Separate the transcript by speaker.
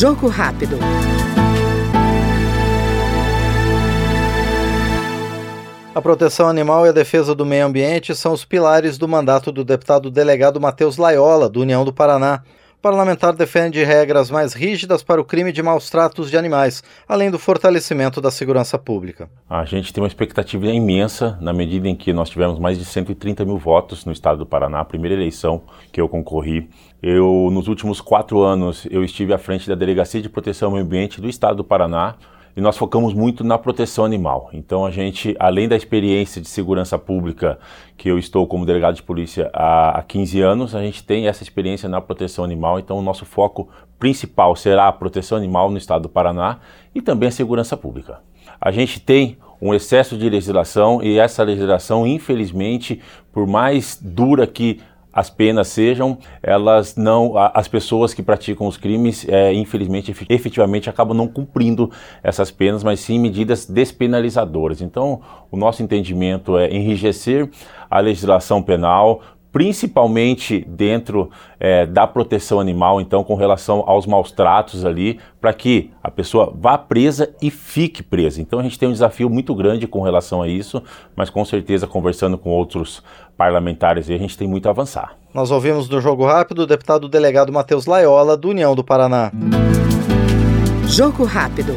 Speaker 1: Jogo rápido.
Speaker 2: A proteção animal e a defesa do meio ambiente são os pilares do mandato do deputado delegado Matheus Laiola, do União do Paraná. Parlamentar defende regras mais rígidas para o crime de maus tratos de animais, além do fortalecimento da segurança pública.
Speaker 3: A gente tem uma expectativa imensa na medida em que nós tivemos mais de 130 mil votos no estado do Paraná, a primeira eleição que eu concorri. Eu, nos últimos quatro anos, eu estive à frente da Delegacia de Proteção ao Meio Ambiente do estado do Paraná, e nós focamos muito na proteção animal. Então a gente, além da experiência de segurança pública, que eu estou como delegado de polícia há, há 15 anos, a gente tem essa experiência na proteção animal. Então o nosso foco principal será a proteção animal no estado do Paraná e também a segurança pública. A gente tem um excesso de legislação e essa legislação, infelizmente, por mais dura que as penas sejam, elas não, as pessoas que praticam os crimes, é, infelizmente, efetivamente acabam não cumprindo essas penas, mas sim medidas despenalizadoras. Então, o nosso entendimento é enrijecer a legislação penal, principalmente dentro é, da proteção animal, então com relação aos maus tratos ali, para que a pessoa vá presa e fique presa. Então a gente tem um desafio muito grande com relação a isso, mas com certeza conversando com outros parlamentares a gente tem muito a avançar.
Speaker 2: Nós ouvimos do Jogo Rápido o deputado delegado Matheus Laiola, do União do Paraná.
Speaker 1: Jogo Rápido.